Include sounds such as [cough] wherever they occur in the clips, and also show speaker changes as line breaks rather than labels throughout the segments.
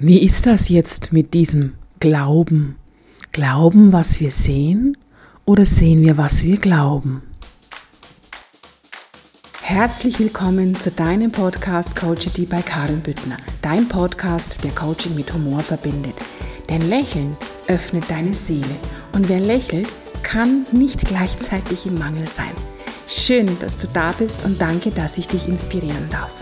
Wie ist das jetzt mit diesem Glauben? Glauben, was wir sehen oder sehen wir, was wir glauben?
Herzlich willkommen zu deinem Podcast Coachity bei Karin Büttner. Dein Podcast, der Coaching mit Humor verbindet. Denn Lächeln öffnet deine Seele und wer lächelt, kann nicht gleichzeitig im Mangel sein. Schön, dass du da bist und danke, dass ich dich inspirieren darf.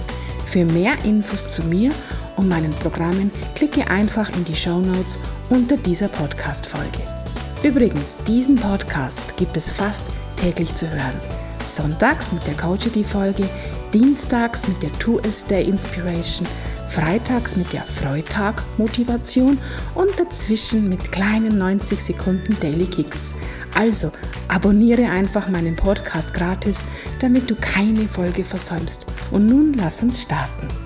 Für mehr Infos zu mir und meinen Programmen klicke einfach in die Show Notes unter dieser Podcast-Folge. Übrigens, diesen Podcast gibt es fast täglich zu hören. Sonntags mit der Coachity-Folge, dienstags mit der Two A Day Inspiration, freitags mit der Freitag Motivation und dazwischen mit kleinen 90 Sekunden Daily Kicks. Also abonniere einfach meinen Podcast gratis, damit du keine Folge versäumst. Und nun lass uns starten.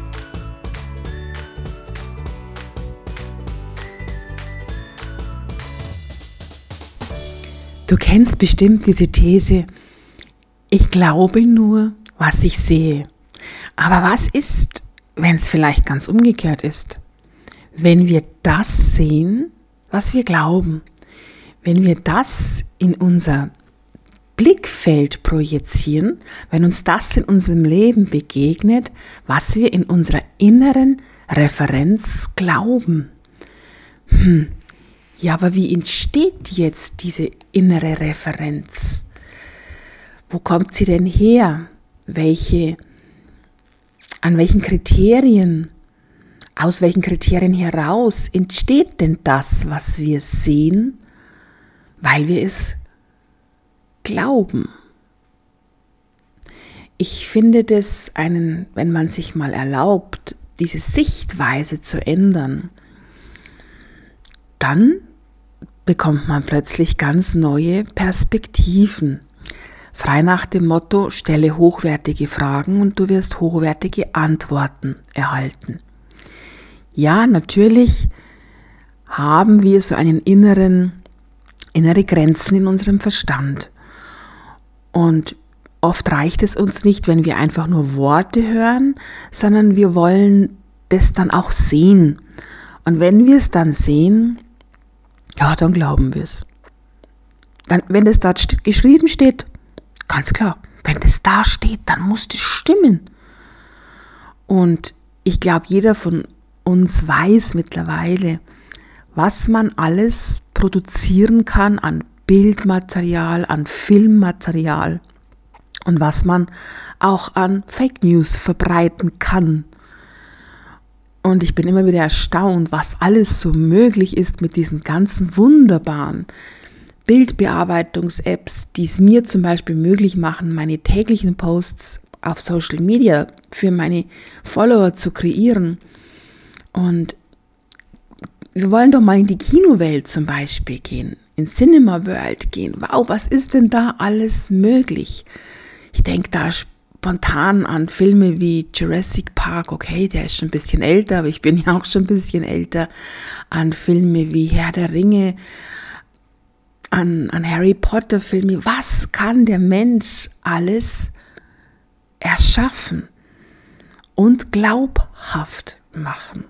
Du kennst bestimmt diese These, ich glaube nur, was ich sehe. Aber was ist, wenn es vielleicht ganz umgekehrt ist? Wenn wir das sehen, was wir glauben, wenn wir das in unser Blickfeld projizieren, wenn uns das in unserem Leben begegnet, was wir in unserer inneren Referenz glauben. Hm, ja, aber wie entsteht jetzt diese innere Referenz? Wo kommt sie denn her? Welche, an welchen Kriterien, aus welchen Kriterien heraus entsteht denn das, was wir sehen, weil wir es glauben? Ich finde das einen, wenn man sich mal erlaubt, diese Sichtweise zu ändern, dann bekommt man plötzlich ganz neue Perspektiven. Frei nach dem Motto, stelle hochwertige Fragen und du wirst hochwertige Antworten erhalten. Ja, natürlich haben wir so einen inneren, innere Grenzen in unserem Verstand. Und oft reicht es uns nicht, wenn wir einfach nur Worte hören, sondern wir wollen das dann auch sehen. Und wenn wir es dann sehen, ja, dann glauben wir es. Dann, wenn das dort st geschrieben steht, ganz klar, wenn das da steht, dann muss das stimmen. Und ich glaube, jeder von uns weiß mittlerweile, was man alles produzieren kann an Bildmaterial, an Filmmaterial und was man auch an Fake News verbreiten kann. Und ich bin immer wieder erstaunt, was alles so möglich ist mit diesen ganzen wunderbaren Bildbearbeitungs-Apps, die es mir zum Beispiel möglich machen, meine täglichen Posts auf Social Media für meine Follower zu kreieren. Und wir wollen doch mal in die Kinowelt zum Beispiel gehen, in Cinema World gehen. Wow, was ist denn da alles möglich? Ich denke da spontan an Filme wie Jurassic Park, okay, der ist schon ein bisschen älter, aber ich bin [laughs] ja auch schon ein bisschen älter, an Filme wie Herr der Ringe, an, an Harry Potter Filme. Was kann der Mensch alles erschaffen und glaubhaft machen?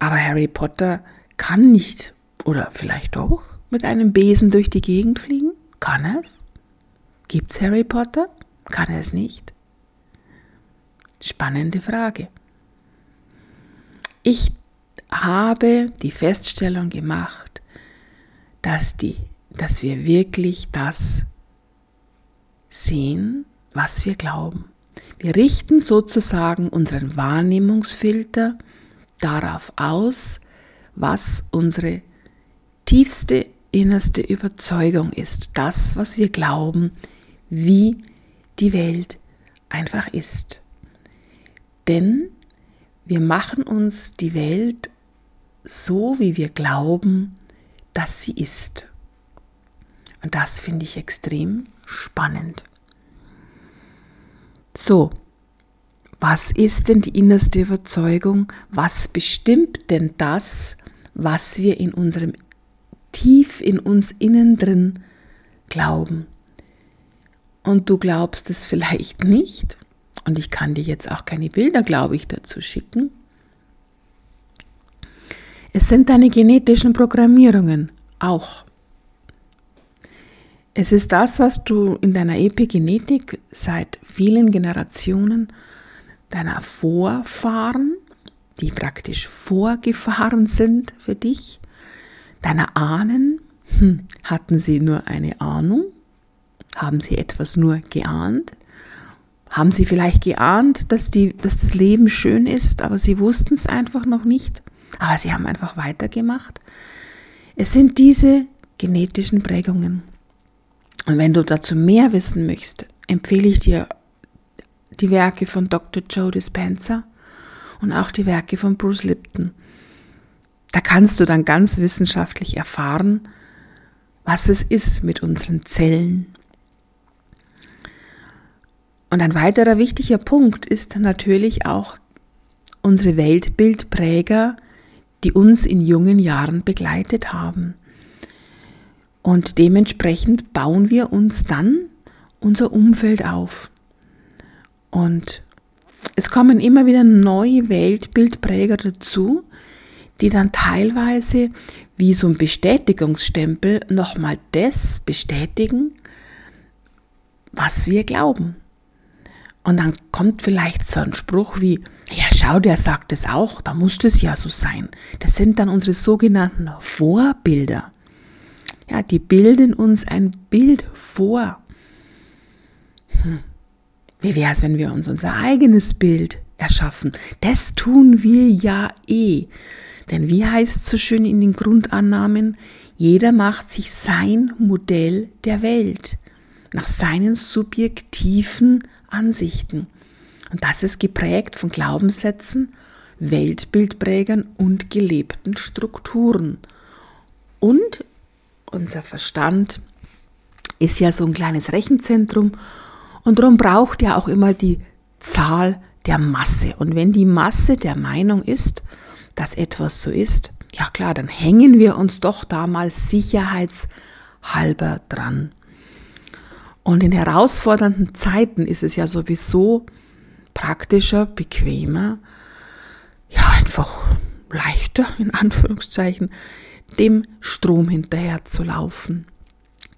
Aber Harry Potter kann nicht, oder vielleicht doch, mit einem Besen durch die Gegend fliegen? Kann es? Gibt's Harry Potter? Kann er es nicht? Spannende Frage. Ich habe die Feststellung gemacht, dass, die, dass wir wirklich das sehen, was wir glauben. Wir richten sozusagen unseren Wahrnehmungsfilter darauf aus, was unsere tiefste, innerste Überzeugung ist. Das, was wir glauben, wie die Welt einfach ist. Denn wir machen uns die Welt so, wie wir glauben, dass sie ist. Und das finde ich extrem spannend. So, was ist denn die innerste Überzeugung? Was bestimmt denn das, was wir in unserem tief in uns innen drin glauben? Und du glaubst es vielleicht nicht, und ich kann dir jetzt auch keine Bilder, glaube ich, dazu schicken, Es sind deine genetischen Programmierungen auch. Es ist das, was du in deiner Epigenetik seit vielen Generationen deiner Vorfahren, die praktisch vorgefahren sind für dich, deiner Ahnen, hm, hatten sie nur eine Ahnung? Haben sie etwas nur geahnt? Haben sie vielleicht geahnt, dass, die, dass das Leben schön ist, aber sie wussten es einfach noch nicht? Aber sie haben einfach weitergemacht. Es sind diese genetischen Prägungen. Und wenn du dazu mehr wissen möchtest, empfehle ich dir die Werke von Dr. Joe Dispenza und auch die Werke von Bruce Lipton. Da kannst du dann ganz wissenschaftlich erfahren, was es ist mit unseren Zellen. Und ein weiterer wichtiger Punkt ist natürlich auch unsere Weltbildpräger, die uns in jungen Jahren begleitet haben. Und dementsprechend bauen wir uns dann unser Umfeld auf. Und es kommen immer wieder neue Weltbildpräger dazu, die dann teilweise wie so ein Bestätigungsstempel nochmal das bestätigen, was wir glauben. Und dann kommt vielleicht so ein Spruch wie, ja schau, der sagt es auch, da muss es ja so sein. Das sind dann unsere sogenannten Vorbilder. Ja, die bilden uns ein Bild vor. Hm. Wie wäre es, wenn wir uns unser eigenes Bild erschaffen? Das tun wir ja eh. Denn wie heißt es so schön in den Grundannahmen, jeder macht sich sein Modell der Welt nach seinen subjektiven Ansichten. Und das ist geprägt von Glaubenssätzen, Weltbildprägern und gelebten Strukturen. Und unser Verstand ist ja so ein kleines Rechenzentrum und darum braucht er auch immer die Zahl der Masse. Und wenn die Masse der Meinung ist, dass etwas so ist, ja klar, dann hängen wir uns doch da mal sicherheitshalber dran. Und in herausfordernden Zeiten ist es ja sowieso praktischer, bequemer, ja einfach leichter in Anführungszeichen, dem Strom hinterher zu laufen.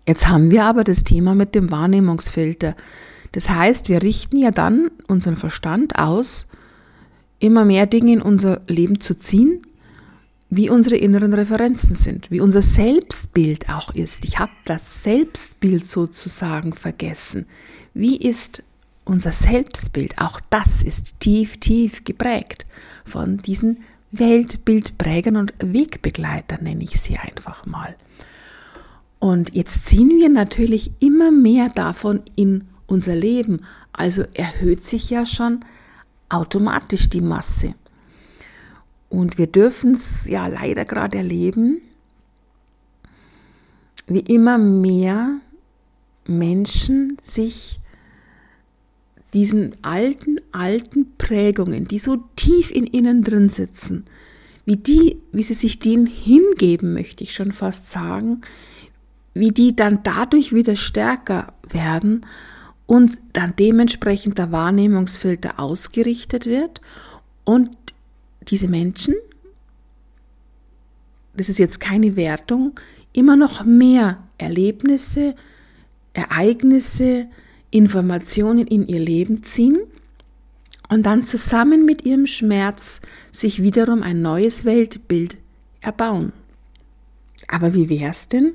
Jetzt haben wir aber das Thema mit dem Wahrnehmungsfilter. Das heißt, wir richten ja dann unseren Verstand aus, immer mehr Dinge in unser Leben zu ziehen, wie unsere inneren Referenzen sind, wie unser Selbstbild auch ist. Ich habe das Selbstbild sozusagen vergessen. Wie ist unser Selbstbild? Auch das ist tief, tief geprägt von diesen Weltbildprägern und Wegbegleitern, nenne ich sie einfach mal. Und jetzt ziehen wir natürlich immer mehr davon in unser Leben. Also erhöht sich ja schon automatisch die Masse. Und wir dürfen es ja leider gerade erleben, wie immer mehr Menschen sich diesen alten, alten Prägungen, die so tief in ihnen drin sitzen, wie die, wie sie sich denen hingeben, möchte ich schon fast sagen, wie die dann dadurch wieder stärker werden und dann dementsprechend der Wahrnehmungsfilter ausgerichtet wird und diese Menschen, das ist jetzt keine Wertung, immer noch mehr Erlebnisse, Ereignisse, Informationen in ihr Leben ziehen und dann zusammen mit ihrem Schmerz sich wiederum ein neues Weltbild erbauen. Aber wie wäre es denn,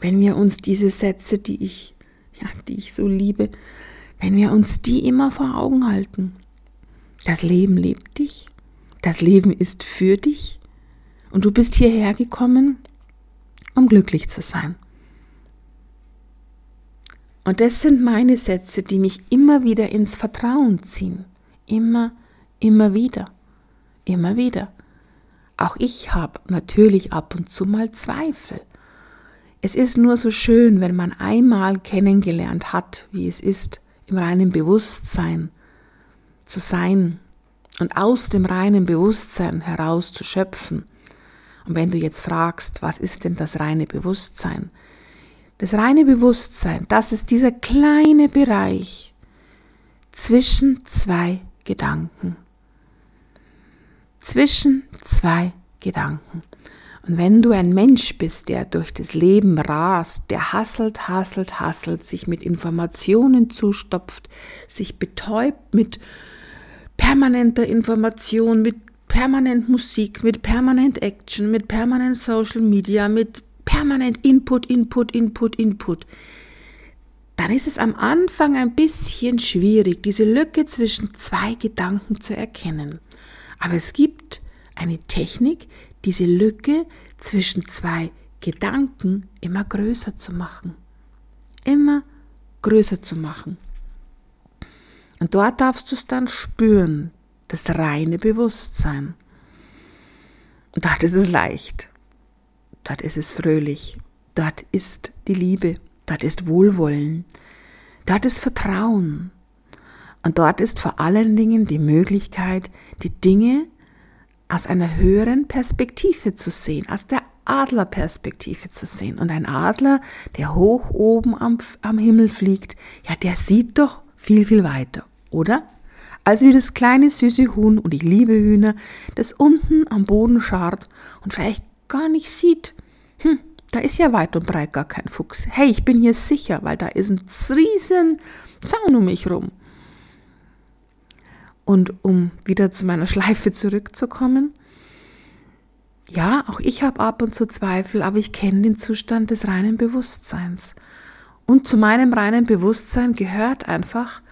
wenn wir uns diese Sätze, die ich, ja, die ich so liebe, wenn wir uns die immer vor Augen halten? Das Leben lebt dich, das Leben ist für dich und du bist hierher gekommen, um glücklich zu sein. Und das sind meine Sätze, die mich immer wieder ins Vertrauen ziehen. Immer, immer wieder, immer wieder. Auch ich habe natürlich ab und zu mal Zweifel. Es ist nur so schön, wenn man einmal kennengelernt hat, wie es ist, im reinen Bewusstsein zu sein und aus dem reinen Bewusstsein heraus zu schöpfen. Und wenn du jetzt fragst, was ist denn das reine Bewusstsein? Das reine Bewusstsein, das ist dieser kleine Bereich zwischen zwei Gedanken. zwischen zwei Gedanken. Und wenn du ein Mensch bist, der durch das Leben rast, der hasselt, hasselt, hasselt, sich mit Informationen zustopft, sich betäubt mit permanenter Information, mit permanent Musik, mit permanent Action, mit permanent Social Media, mit permanent Input, Input, Input, Input, dann ist es am Anfang ein bisschen schwierig, diese Lücke zwischen zwei Gedanken zu erkennen. Aber es gibt eine Technik, diese Lücke zwischen zwei Gedanken immer größer zu machen. Immer größer zu machen. Und dort darfst du es dann spüren, das reine Bewusstsein. Und dort ist es leicht. Dort ist es fröhlich. Dort ist die Liebe. Dort ist Wohlwollen. Dort ist Vertrauen. Und dort ist vor allen Dingen die Möglichkeit, die Dinge aus einer höheren Perspektive zu sehen, aus der Adlerperspektive zu sehen. Und ein Adler, der hoch oben am, am Himmel fliegt, ja, der sieht doch viel, viel weiter, oder? Als wie das kleine süße Huhn, und ich liebe Hühner, das unten am Boden scharrt und vielleicht gar nicht sieht. Hm, da ist ja weit und breit gar kein Fuchs. Hey, ich bin hier sicher, weil da ist ein riesen Zaun um mich rum. Und um wieder zu meiner Schleife zurückzukommen, ja, auch ich habe ab und zu Zweifel, aber ich kenne den Zustand des reinen Bewusstseins. Und zu meinem reinen Bewusstsein gehört einfach,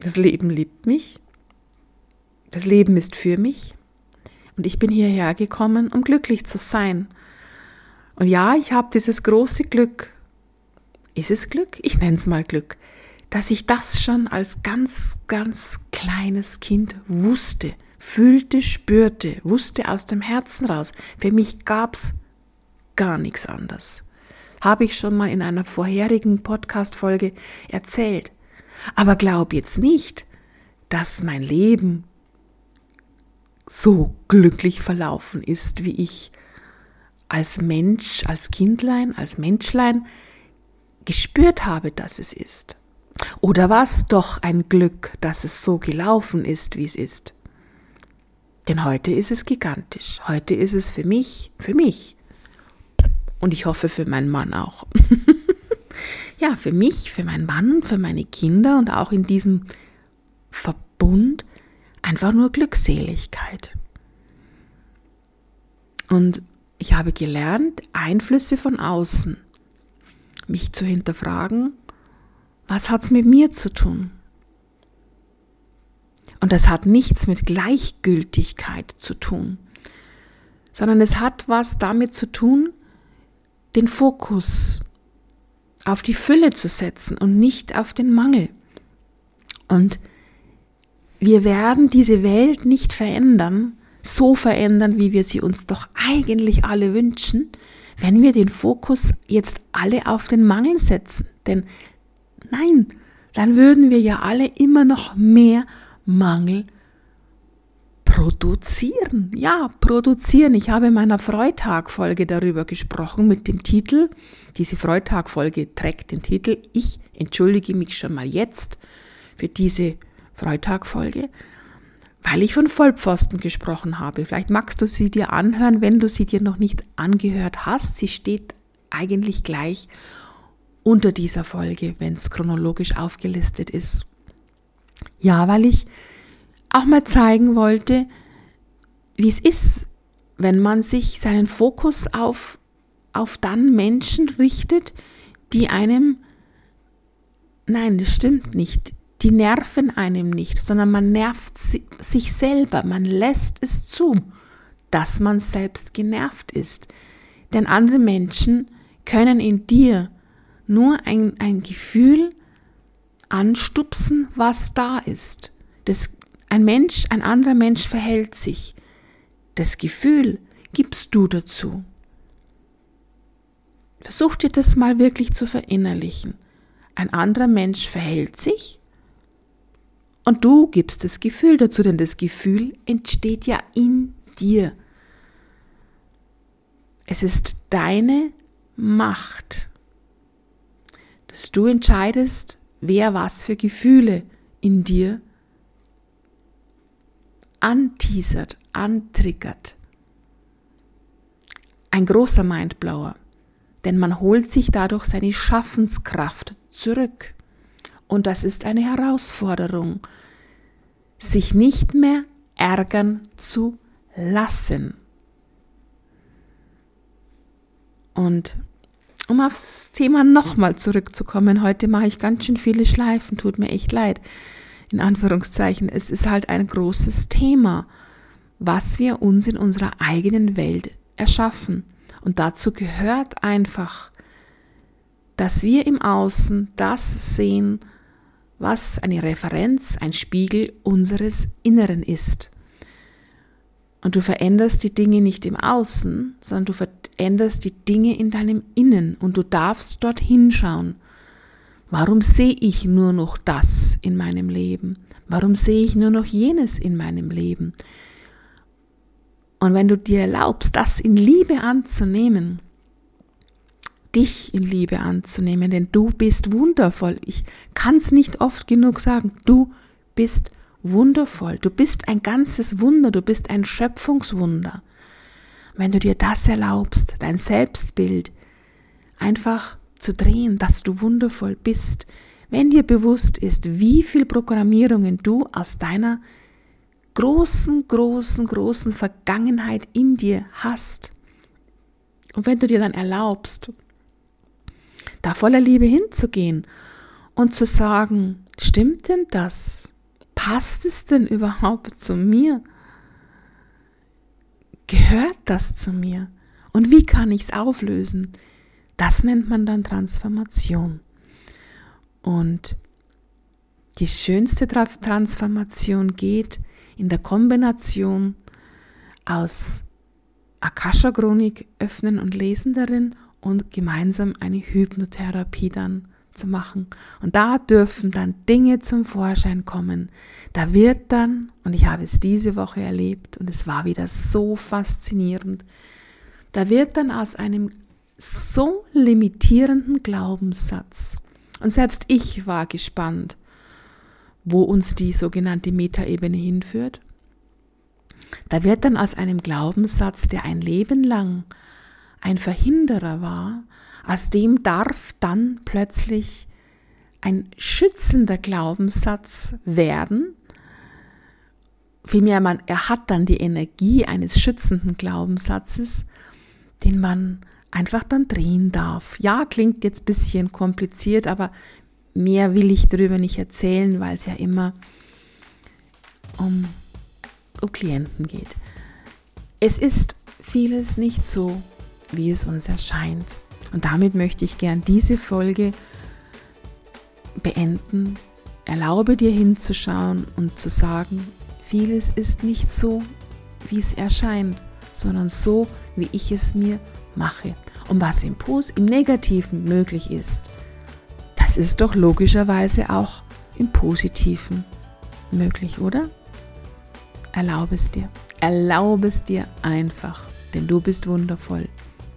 das Leben liebt mich, das Leben ist für mich und ich bin hierher gekommen, um glücklich zu sein. Und ja, ich habe dieses große Glück, ist es Glück? Ich nenne es mal Glück, dass ich das schon als ganz, ganz kleines Kind wusste, fühlte, spürte, wusste aus dem Herzen raus. Für mich gab es gar nichts anderes. Habe ich schon mal in einer vorherigen Podcast-Folge erzählt. Aber glaub jetzt nicht, dass mein Leben so glücklich verlaufen ist, wie ich als Mensch, als Kindlein, als Menschlein gespürt habe, dass es ist. Oder war es doch ein Glück, dass es so gelaufen ist, wie es ist? Denn heute ist es gigantisch. Heute ist es für mich, für mich. Und ich hoffe für meinen Mann auch. [laughs] ja, für mich, für meinen Mann, für meine Kinder und auch in diesem Verbund einfach nur Glückseligkeit. Und ich habe gelernt, Einflüsse von außen, mich zu hinterfragen, was hat es mit mir zu tun? Und das hat nichts mit Gleichgültigkeit zu tun, sondern es hat was damit zu tun, den Fokus auf die Fülle zu setzen und nicht auf den Mangel. Und wir werden diese Welt nicht verändern, so verändern, wie wir sie uns doch eigentlich alle wünschen, wenn wir den Fokus jetzt alle auf den Mangel setzen. Denn nein, dann würden wir ja alle immer noch mehr Mangel produzieren. Ja, produzieren. Ich habe in meiner Freitag-Folge darüber gesprochen mit dem Titel. Diese Freitag-Folge trägt den Titel Ich entschuldige mich schon mal jetzt für diese Freitag-Folge, weil ich von Vollpfosten gesprochen habe. Vielleicht magst du sie dir anhören, wenn du sie dir noch nicht angehört hast. Sie steht eigentlich gleich unter dieser Folge, wenn es chronologisch aufgelistet ist. Ja, weil ich auch mal zeigen wollte, wie es ist, wenn man sich seinen Fokus auf, auf dann Menschen richtet, die einem, nein, das stimmt nicht, die nerven einem nicht, sondern man nervt sich selber, man lässt es zu, dass man selbst genervt ist. Denn andere Menschen können in dir nur ein, ein Gefühl anstupsen, was da ist. Das, ein Mensch, ein anderer Mensch verhält sich. Das Gefühl gibst du dazu. Versuch dir das mal wirklich zu verinnerlichen. Ein anderer Mensch verhält sich und du gibst das Gefühl dazu, denn das Gefühl entsteht ja in dir. Es ist deine Macht, dass du entscheidest, wer was für Gefühle in dir anteasert, antriggert. Ein großer Mindblower, denn man holt sich dadurch seine Schaffenskraft zurück. Und das ist eine Herausforderung, sich nicht mehr ärgern zu lassen. Und um aufs Thema nochmal zurückzukommen, heute mache ich ganz schön viele Schleifen, tut mir echt leid. In Anführungszeichen, es ist halt ein großes Thema, was wir uns in unserer eigenen Welt erschaffen. Und dazu gehört einfach, dass wir im Außen das sehen, was eine Referenz, ein Spiegel unseres Inneren ist. Und du veränderst die Dinge nicht im Außen, sondern du veränderst die Dinge in deinem Innen und du darfst dort hinschauen. Warum sehe ich nur noch das in meinem Leben? Warum sehe ich nur noch jenes in meinem Leben? Und wenn du dir erlaubst, das in Liebe anzunehmen, dich in Liebe anzunehmen, denn du bist wundervoll. Ich kann es nicht oft genug sagen, du bist wundervoll. Du bist ein ganzes Wunder, du bist ein Schöpfungswunder. Wenn du dir das erlaubst, dein Selbstbild einfach zu drehen, dass du wundervoll bist, wenn dir bewusst ist, wie viel Programmierungen du aus deiner großen, großen, großen Vergangenheit in dir hast. Und wenn du dir dann erlaubst, da voller Liebe hinzugehen und zu sagen, stimmt denn das? passt es denn überhaupt zu mir? Gehört das zu mir? Und wie kann ich es auflösen? Das nennt man dann Transformation. Und die schönste Transformation geht in der Kombination aus Akasha-Chronik öffnen und lesen darin und gemeinsam eine Hypnotherapie dann zu machen. Und da dürfen dann Dinge zum Vorschein kommen. Da wird dann, und ich habe es diese Woche erlebt und es war wieder so faszinierend, da wird dann aus einem so limitierenden Glaubenssatz, und selbst ich war gespannt, wo uns die sogenannte Metaebene hinführt, da wird dann aus einem Glaubenssatz, der ein Leben lang ein Verhinderer war, aus dem darf dann plötzlich ein schützender Glaubenssatz werden. Vielmehr, man, er hat dann die Energie eines schützenden Glaubenssatzes, den man einfach dann drehen darf. Ja, klingt jetzt ein bisschen kompliziert, aber mehr will ich darüber nicht erzählen, weil es ja immer um, um Klienten geht. Es ist vieles nicht so, wie es uns erscheint. Und damit möchte ich gern diese Folge beenden. Erlaube dir hinzuschauen und zu sagen, vieles ist nicht so, wie es erscheint, sondern so, wie ich es mir mache. Und was im, Pos im Negativen möglich ist, das ist doch logischerweise auch im Positiven möglich, oder? Erlaube es dir. Erlaube es dir einfach, denn du bist wundervoll.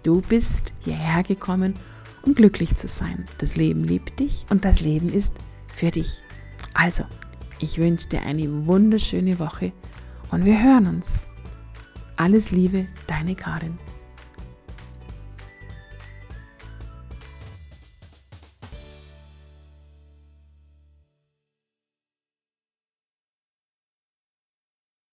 Du bist hierher gekommen, um glücklich zu sein. Das Leben liebt dich und das Leben ist für dich. Also, ich wünsche dir eine wunderschöne Woche und wir hören uns. Alles Liebe, deine Karin.